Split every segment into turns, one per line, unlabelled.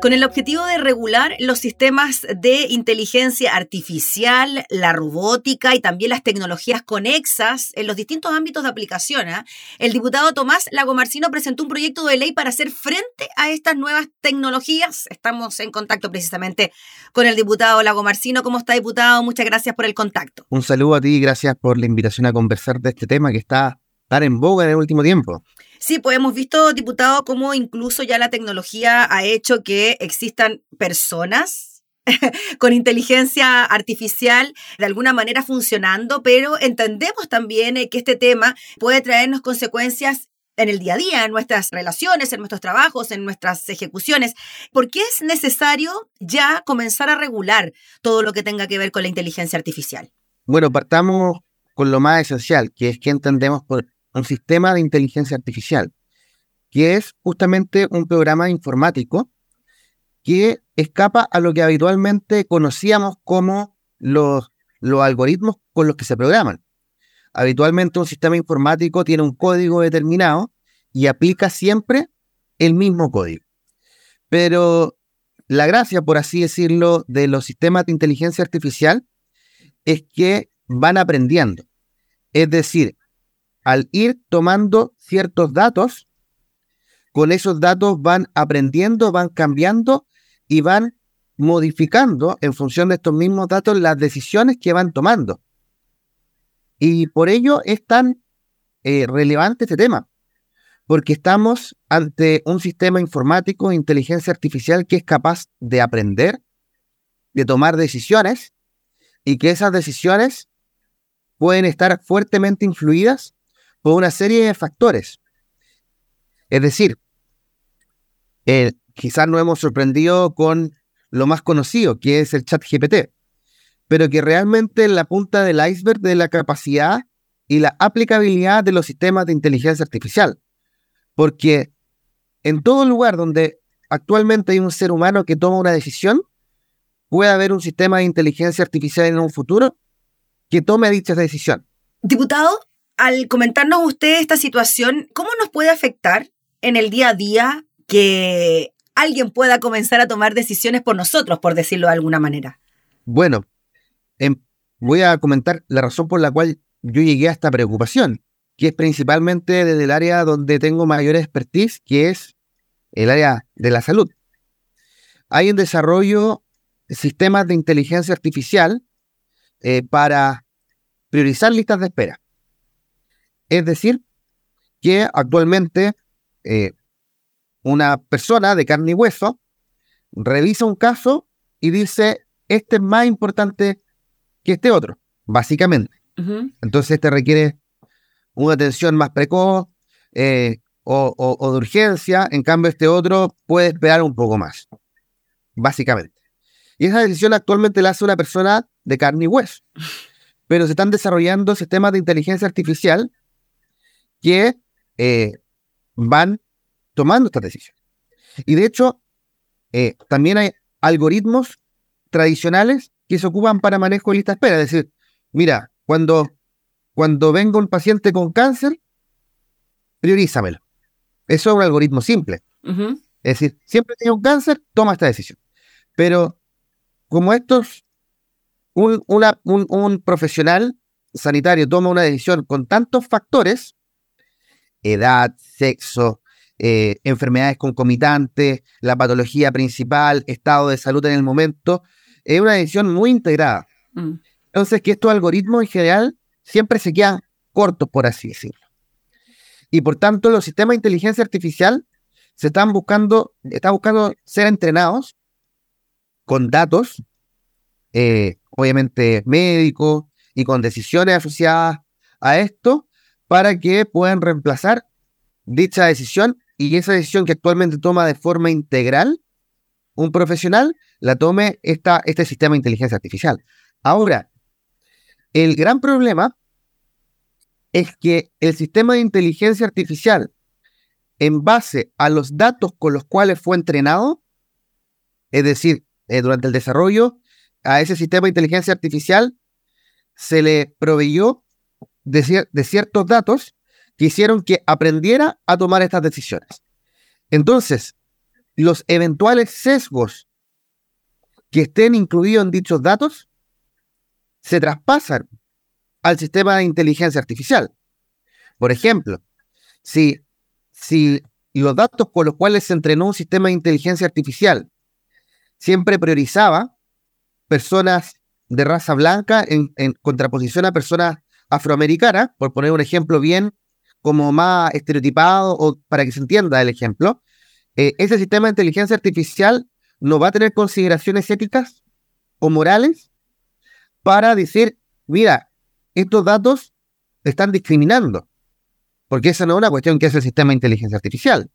Con el objetivo de regular los sistemas de inteligencia artificial, la robótica y también las tecnologías conexas en los distintos ámbitos de aplicación. ¿ah? El diputado Tomás Lagomarcino presentó un proyecto de ley para hacer frente a estas nuevas tecnologías. Estamos en contacto precisamente con el diputado Lagomarcino. ¿Cómo está, diputado? Muchas gracias por el contacto.
Un saludo a ti y gracias por la invitación a conversar de este tema que está tan en boga en el último tiempo.
Sí, pues hemos visto, diputado, cómo incluso ya la tecnología ha hecho que existan personas con inteligencia artificial de alguna manera funcionando, pero entendemos también eh, que este tema puede traernos consecuencias en el día a día, en nuestras relaciones, en nuestros trabajos, en nuestras ejecuciones. ¿Por qué es necesario ya comenzar a regular todo lo que tenga que ver con la inteligencia artificial?
Bueno, partamos con lo más esencial, que es que entendemos por un sistema de inteligencia artificial, que es justamente un programa informático que escapa a lo que habitualmente conocíamos como los, los algoritmos con los que se programan. Habitualmente un sistema informático tiene un código determinado y aplica siempre el mismo código. Pero la gracia, por así decirlo, de los sistemas de inteligencia artificial es que van aprendiendo. Es decir, al ir tomando ciertos datos, con esos datos van aprendiendo, van cambiando y van modificando en función de estos mismos datos las decisiones que van tomando. Y por ello es tan eh, relevante este tema, porque estamos ante un sistema informático inteligencia artificial que es capaz de aprender, de tomar decisiones, y que esas decisiones pueden estar fuertemente influidas por una serie de factores. Es decir, eh, quizás no hemos sorprendido con lo más conocido, que es el chat GPT, pero que realmente la punta del iceberg de la capacidad y la aplicabilidad de los sistemas de inteligencia artificial. Porque en todo lugar donde actualmente hay un ser humano que toma una decisión, puede haber un sistema de inteligencia artificial en un futuro que tome dicha decisión.
Diputado, al comentarnos usted esta situación, ¿cómo nos puede afectar en el día a día que alguien pueda comenzar a tomar decisiones por nosotros, por decirlo de alguna manera?
Bueno, em, voy a comentar la razón por la cual yo llegué a esta preocupación, que es principalmente desde el área donde tengo mayor expertise, que es el área de la salud. Hay en desarrollo sistemas de inteligencia artificial eh, para priorizar listas de espera. Es decir, que actualmente eh, una persona de carne y hueso revisa un caso y dice, este es más importante que este otro, básicamente. Entonces este requiere una atención más precoz eh, o, de urgencia, en cambio este otro puede esperar un poco más, básicamente. Y esa decisión actualmente la hace una persona de carne y hueso. Pero se están desarrollando sistemas de inteligencia artificial que eh, van tomando estas decisiones. Y de hecho, eh, también hay algoritmos tradicionales que se ocupan para manejo de lista de espera. Es decir, mira, cuando, cuando venga un paciente con cáncer, priorízamelo. Eso es un algoritmo simple. Es decir, siempre tiene un cáncer, toma esta decisión. Pero como estos, un, un profesional sanitario toma una decisión con tantos factores, edad, sexo, eh, enfermedades concomitantes, la patología principal, estado de salud en el momento, es una decisión muy integrada. Mm. Entonces, que estos algoritmos en general siempre se quedan cortos, por así decirlo. Y por tanto, los sistemas de inteligencia artificial se están buscando, están buscando ser entrenados con datos, eh, obviamente médicos, y con decisiones asociadas a esto, para que puedan reemplazar dicha decisión y esa decisión que actualmente toma de forma integral un profesional, la tome esta, este sistema de inteligencia artificial. Ahora, el gran problema es que el sistema de inteligencia artificial, en base a los datos con los cuales fue entrenado, es decir, eh, durante el desarrollo, a ese sistema de inteligencia artificial se le proveyó de, ciertos datos que hicieron que aprendiera a tomar estas decisiones. Entonces, los eventuales sesgos que estén incluidos en dichos datos se traspasan al sistema de inteligencia artificial. Por ejemplo, si, si los datos con los cuales se entrenó un sistema de inteligencia artificial siempre priorizaba personas de raza blanca en, contraposición a personas afroamericanas, por poner un ejemplo bien como más estereotipado o para que se entienda el ejemplo, eh, ese sistema de inteligencia artificial no va a tener consideraciones éticas o morales para decir, mira, estos datos están discriminando, porque esa no es una cuestión que es el sistema de inteligencia artificial.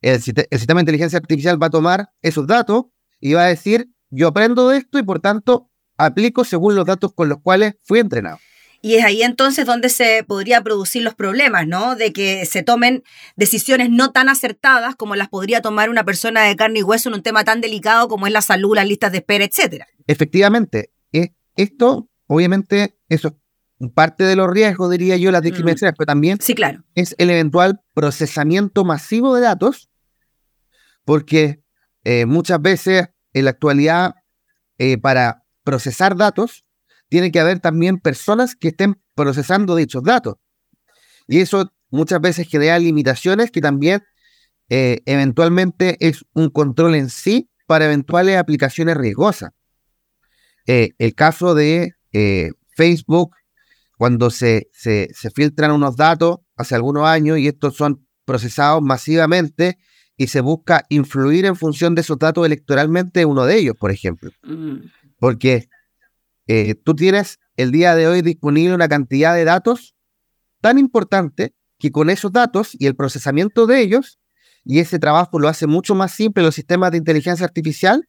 El, el sistema de inteligencia artificial va a tomar esos datos y va a decir, yo aprendo de esto y por tanto aplico según los datos con los cuales fui entrenado.
Y es ahí entonces donde se podría producir los problemas, ¿no? De que se tomen decisiones no tan acertadas como las podría tomar una persona de carne y hueso en un tema tan delicado como es la salud, las listas de espera, etcétera.
Efectivamente, eh, esto obviamente eso es parte de los riesgos, diría yo, las discriminaciones, mm. pero también
sí, claro.
es el eventual procesamiento masivo de datos, porque eh, muchas veces en la actualidad eh, para procesar datos tiene que haber también personas que estén procesando dichos datos. Y eso muchas veces genera limitaciones que también eh, eventualmente es un control en sí para eventuales aplicaciones riesgosas. Eh, el caso de eh, Facebook, cuando se, se, se, filtran unos datos hace algunos años y estos son procesados masivamente y se busca influir en función de esos datos electoralmente, uno de ellos, por ejemplo. Mm. Porque eh, tú tienes el día de hoy disponible una cantidad de datos tan importante que con esos datos y el procesamiento de ellos, y ese trabajo lo hace mucho más simple los sistemas de inteligencia artificial,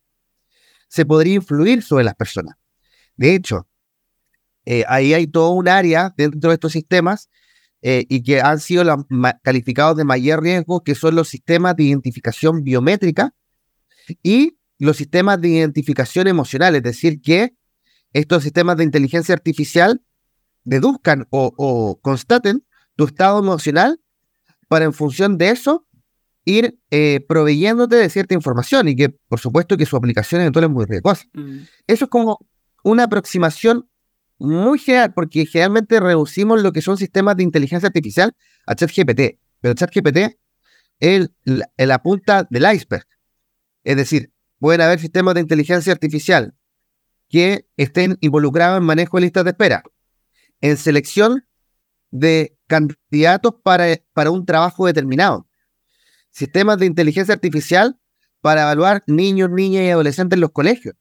se podría influir sobre las personas. De hecho, eh, ahí hay todo un área dentro de estos sistemas eh, y que han sido calificados de mayor riesgo, que son los sistemas de identificación biométrica y los sistemas de identificación emocional, es decir, que estos sistemas de inteligencia artificial deduzcan o, constaten tu estado emocional para en función de eso ir eh, proveyéndote de cierta información y que por supuesto que su aplicación eventual es muy riesgosa. Mm. Eso es como una aproximación muy general, porque generalmente reducimos lo que son sistemas de inteligencia artificial a ChatGPT, pero ChatGPT es la punta del iceberg. Es decir, pueden haber sistemas de inteligencia artificial que estén involucrados en manejo de listas de espera, en selección de candidatos para, para un trabajo determinado, sistemas de inteligencia artificial para evaluar niños, niñas y adolescentes en los colegios,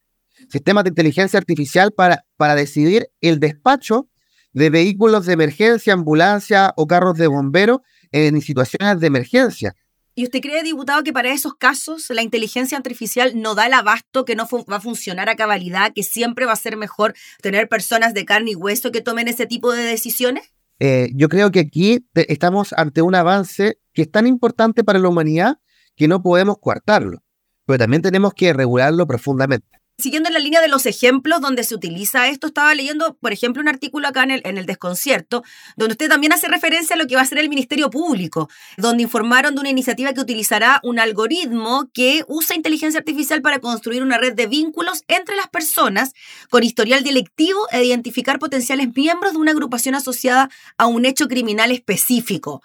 sistemas de inteligencia artificial para, para decidir el despacho de vehículos de emergencia, ambulancia o carros de bomberos en situaciones de emergencia.
¿Y usted cree, diputado, que para esos casos la inteligencia artificial no da el abasto, que no va a funcionar a cabalidad, que siempre va a ser mejor tener personas de carne y hueso que tomen ese tipo de decisiones?
Eh, yo creo que aquí estamos ante un avance que es tan importante para la humanidad que no podemos coartarlo, pero también tenemos que regularlo profundamente
siguiendo en la línea de los ejemplos donde se utiliza esto, estaba leyendo, por ejemplo, un artículo acá en el, en el desconcierto, donde usted también hace referencia a lo que va a ser el Ministerio Público, donde informaron de una iniciativa que utilizará un algoritmo que usa inteligencia artificial para construir una red de vínculos entre las personas con historial delictivo e identificar potenciales miembros de una agrupación asociada a un hecho criminal específico.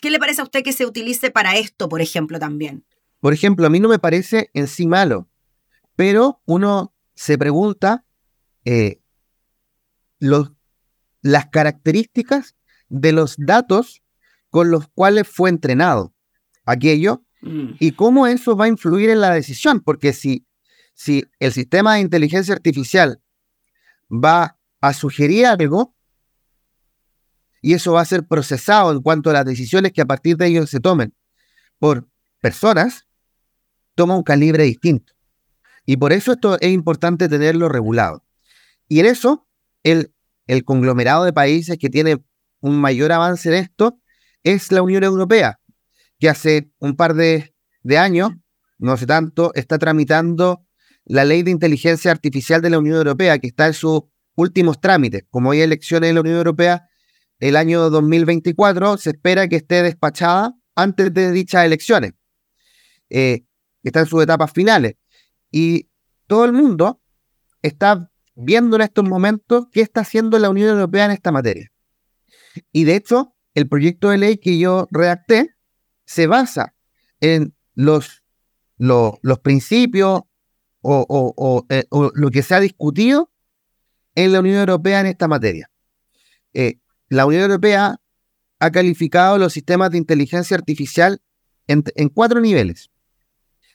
¿Qué le parece a usted que se utilice para esto, por ejemplo, también?
Por ejemplo, a mí no me parece en sí malo pero uno se pregunta eh, las características de los datos con los cuales fue entrenado aquello mm. y cómo eso va a influir en la decisión, porque si, si el sistema de inteligencia artificial va a sugerir algo y eso va a ser procesado en cuanto a las decisiones que a partir de ello se tomen por personas, toma un calibre distinto. Y por eso esto es importante tenerlo regulado. Y en eso, el, el conglomerado de países que tiene un mayor avance en esto es la Unión Europea, que hace un par de, de años, no sé tanto, está tramitando la ley de inteligencia artificial de la Unión Europea, que está en su últimos trámites. Como hay elecciones en la Unión Europea el año 2024, se espera que esté despachada antes de dichas elecciones. Eh, está en sus etapas finales. Y todo el mundo está viendo en estos momentos qué está haciendo la Unión Europea en esta materia. Y de hecho, el proyecto de ley que yo redacté se basa en los, los, principios eh, o, lo que se ha discutido en la Unión Europea en esta materia. Eh, la Unión Europea ha calificado los sistemas de inteligencia artificial en, en cuatro niveles.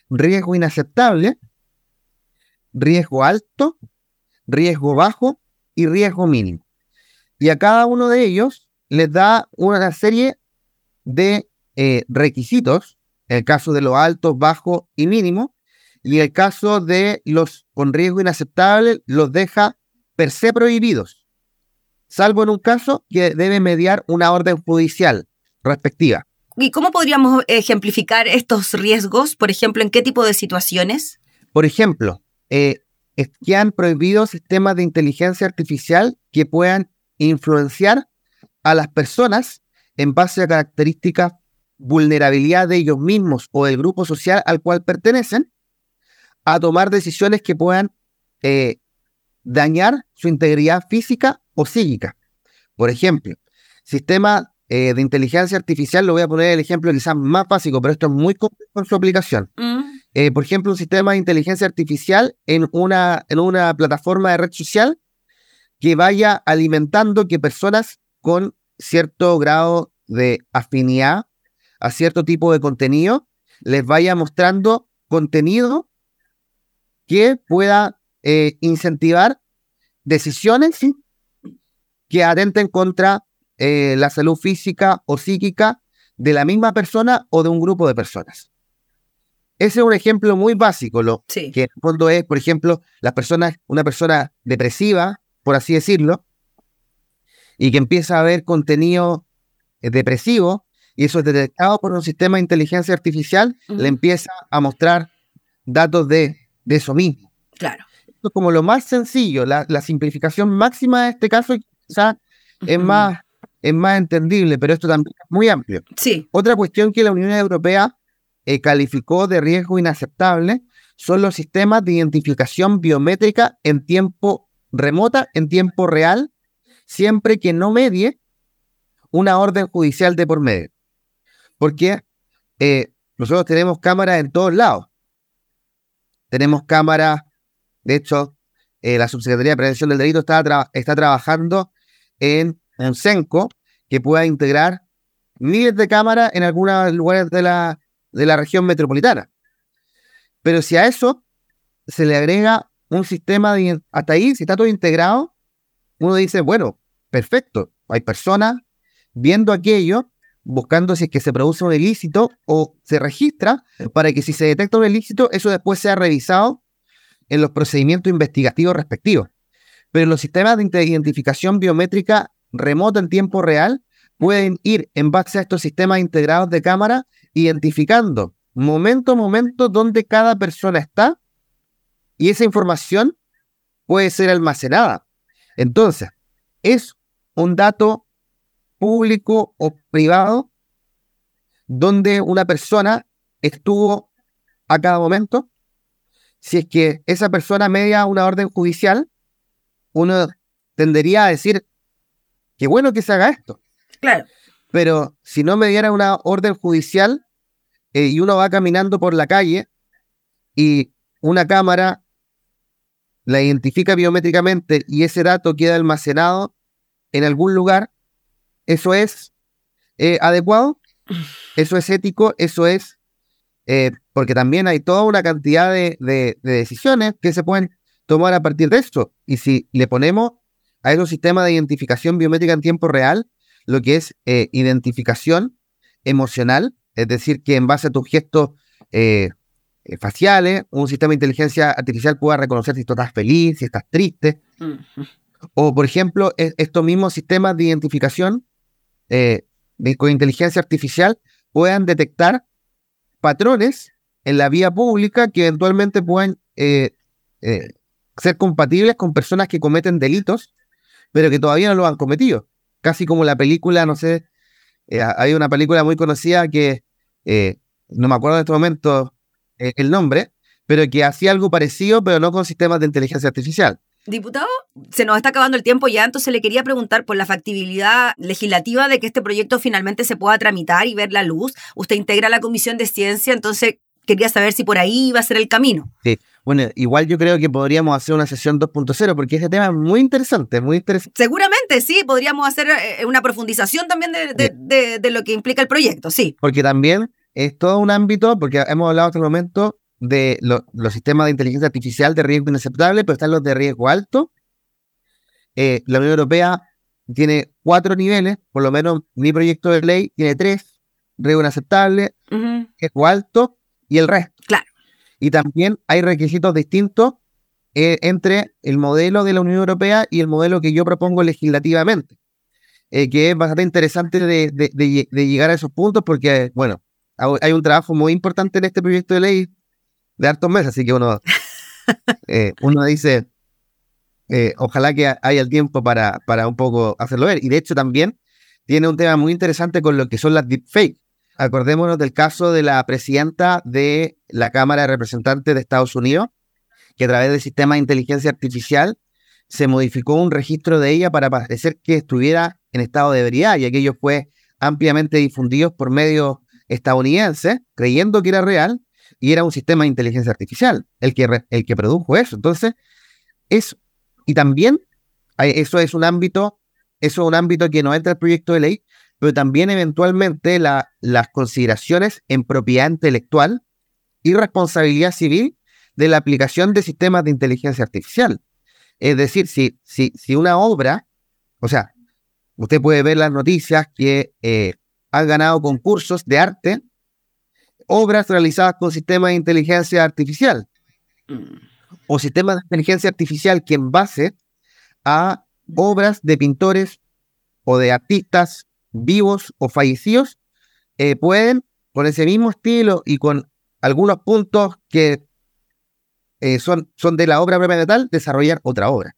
Riesgo inaceptable, riesgo alto, riesgo bajo y riesgo mínimo. Y a cada uno de ellos les da una serie de eh, requisitos, en el caso de los altos, bajos y mínimos, y en el caso de los con riesgo inaceptable, los deja per se prohibidos, salvo en un caso que debe mediar una orden judicial respectiva.
¿Y cómo podríamos ejemplificar estos riesgos? Por ejemplo, ¿en qué tipo de situaciones?
Por ejemplo, eh, que han prohibido sistemas de inteligencia artificial que puedan influenciar a las personas en base a características, vulnerabilidad de ellos mismos o del grupo social al cual pertenecen, a tomar decisiones que puedan eh, dañar su integridad física o psíquica. Por ejemplo, sistema eh, de inteligencia artificial, lo voy a poner el ejemplo quizás más básico, pero esto es muy complejo en su aplicación. Mm. Eh, por ejemplo, un sistema de inteligencia artificial en una, en una plataforma de red social que vaya alimentando que personas con cierto grado de afinidad a cierto tipo de contenido les vaya mostrando contenido que pueda eh, incentivar decisiones que atenten contra eh, la salud física o psíquica de la misma persona o de un grupo de personas. Ese es un ejemplo muy básico, lo que en el fondo es, por ejemplo, las personas, una persona depresiva, por así decirlo, y que empieza a ver contenido eh, depresivo, y eso es detectado por un sistema de inteligencia artificial, le empieza a mostrar datos de, de, eso mismo.
Claro.
Esto es como lo más sencillo, la, simplificación máxima de este caso quizás es, más, es más entendible, pero esto también es muy amplio.
Sí.
Otra cuestión que la Unión Europea eh, calificó de riesgo inaceptable son los sistemas de identificación biométrica en tiempo remota, en tiempo real, siempre que no medie una orden judicial de por medio. Porque eh, nosotros tenemos cámaras en todos lados. Tenemos cámaras, de hecho, eh, la Subsecretaría de Prevención del Delito está, está trabajando en un CENCO que pueda integrar miles de cámaras en algunos lugares de la, de la región metropolitana. Pero si a eso se le agrega un sistema de, hasta ahí, si está todo integrado, uno dice, bueno, perfecto, hay personas viendo aquello, buscando si es que se produce un ilícito o se registra para que si se detecta un ilícito, eso después sea revisado en los procedimientos investigativos respectivos. Pero los sistemas de identificación biométrica remota en tiempo real pueden ir en base a estos sistemas integrados de cámara identificando momento a momento dónde cada persona está y esa información puede ser almacenada. Entonces, es un dato público o privado donde una persona estuvo a cada momento. Si es que esa persona media una orden judicial, uno tendería a decir, qué bueno que se haga esto.
Claro.
Pero si no me diera una orden judicial eh, y uno va caminando por la calle y una cámara la identifica biométricamente y ese dato queda almacenado en algún lugar, ¿eso es eh, adecuado? ¿Eso es ético? ¿Eso es...? Eh, porque también hay toda una cantidad de, de, decisiones que se pueden tomar a partir de esto. Y si le ponemos a esos sistemas de identificación biométrica en tiempo real, lo que es eh, identificación emocional, es decir, que en base a tus gestos eh, eh, faciales, un sistema de inteligencia artificial pueda reconocer si tú estás feliz, si estás triste. O, por ejemplo, estos mismos sistemas de identificación con inteligencia artificial puedan detectar patrones en la vía pública que eventualmente puedan ser compatibles con personas que cometen delitos, pero que todavía no lo han cometido. Casi como la película, no sé, eh, hay una película muy conocida que, eh, no me acuerdo en este momento eh, el nombre, pero que hacía algo parecido, pero no con sistemas de inteligencia artificial.
Diputado, se nos está acabando el tiempo ya, entonces le quería preguntar por la factibilidad legislativa de que este proyecto finalmente se pueda tramitar y ver la luz. Usted integra la Comisión de Ciencia, entonces quería saber si por ahí iba a ser el camino.
Sí, bueno, igual yo creo que podríamos hacer una sesión 2.0 porque ese tema es muy interesante, muy interesante.
Seguramente, sí, podríamos hacer eh, una profundización también de, de, lo que implica el proyecto, sí.
Porque también es todo un ámbito, porque hemos hablado hasta el momento de los sistemas de inteligencia artificial de riesgo inaceptable, pero están los de riesgo alto. Eh, la Unión Europea tiene cuatro niveles, por lo menos mi proyecto de ley tiene tres, riesgo inaceptable, riesgo alto y el resto.
Claro.
Y también hay requisitos distintos eh, entre el modelo de la Unión Europea y el modelo que yo propongo legislativamente, eh, que es bastante interesante de, de, llegar a esos puntos porque, bueno, hay un trabajo muy importante en este proyecto de ley de hartos meses, así que uno, eh, uno dice, ojalá que haya el tiempo para, para un poco hacerlo ver. Y de hecho también tiene un tema muy interesante con lo que son las deepfakes. Acordémonos del caso de la presidenta de la Cámara de Representantes de Estados Unidos, que a través del sistema de inteligencia artificial se modificó un registro de ella para parecer que estuviera en estado de ebriedad y aquello fue ampliamente difundido por medios estadounidenses, creyendo que era real y era un sistema de inteligencia artificial el que, el que produjo eso. Entonces, es, y también eso es un ámbito, eso es un ámbito que no entra el proyecto de ley, pero también eventualmente las consideraciones en propiedad intelectual y responsabilidad civil de la aplicación de sistemas de inteligencia artificial. Es decir, si, si, si una obra, o sea, usted puede ver las noticias que eh, han ganado concursos de arte, obras realizadas con sistemas de inteligencia artificial, mm. o sistemas de inteligencia artificial que en base a obras de pintores o de artistas vivos o fallecidos, eh, pueden, con ese mismo estilo y con algunos puntos que eh, son, son de la obra propia tal, desarrollar otra obra.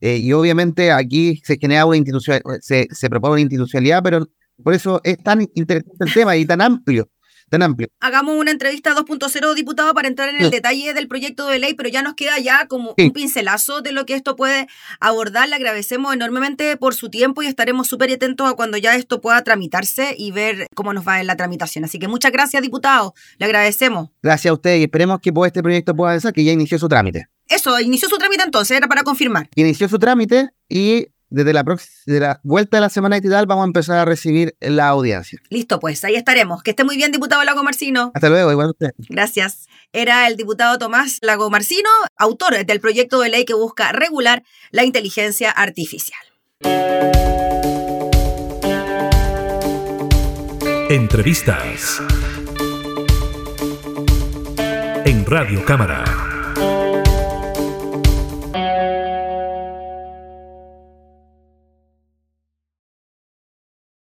Eh, y obviamente aquí se genera una institución, se, se propone una institucionalidad, pero por eso es tan interesante el tema y tan amplio, tan amplio.
Hagamos una entrevista 2.0, diputado, para entrar en el detalle del proyecto de ley, pero ya nos queda ya como un pincelazo de lo que esto puede abordar. Le agradecemos enormemente por su tiempo y estaremos súper atentos a cuando ya esto pueda tramitarse y ver cómo nos va en la tramitación. Así que muchas gracias, diputado. Le agradecemos.
Gracias a usted y esperemos que este proyecto pueda avanzar, que ya inició su trámite.
Eso, inició su trámite entonces, era para confirmar.
Inició su trámite y desde la, de la vuelta de la semana y tal vamos a empezar a recibir la audiencia.
Listo, pues ahí estaremos. Que esté muy bien, diputado Lago Marcino.
Hasta luego, igual usted.
Gracias. Era el diputado Tomás Lago Marcino, autor del proyecto de ley que busca regular la inteligencia artificial.
Entrevistas en Radio Cámara.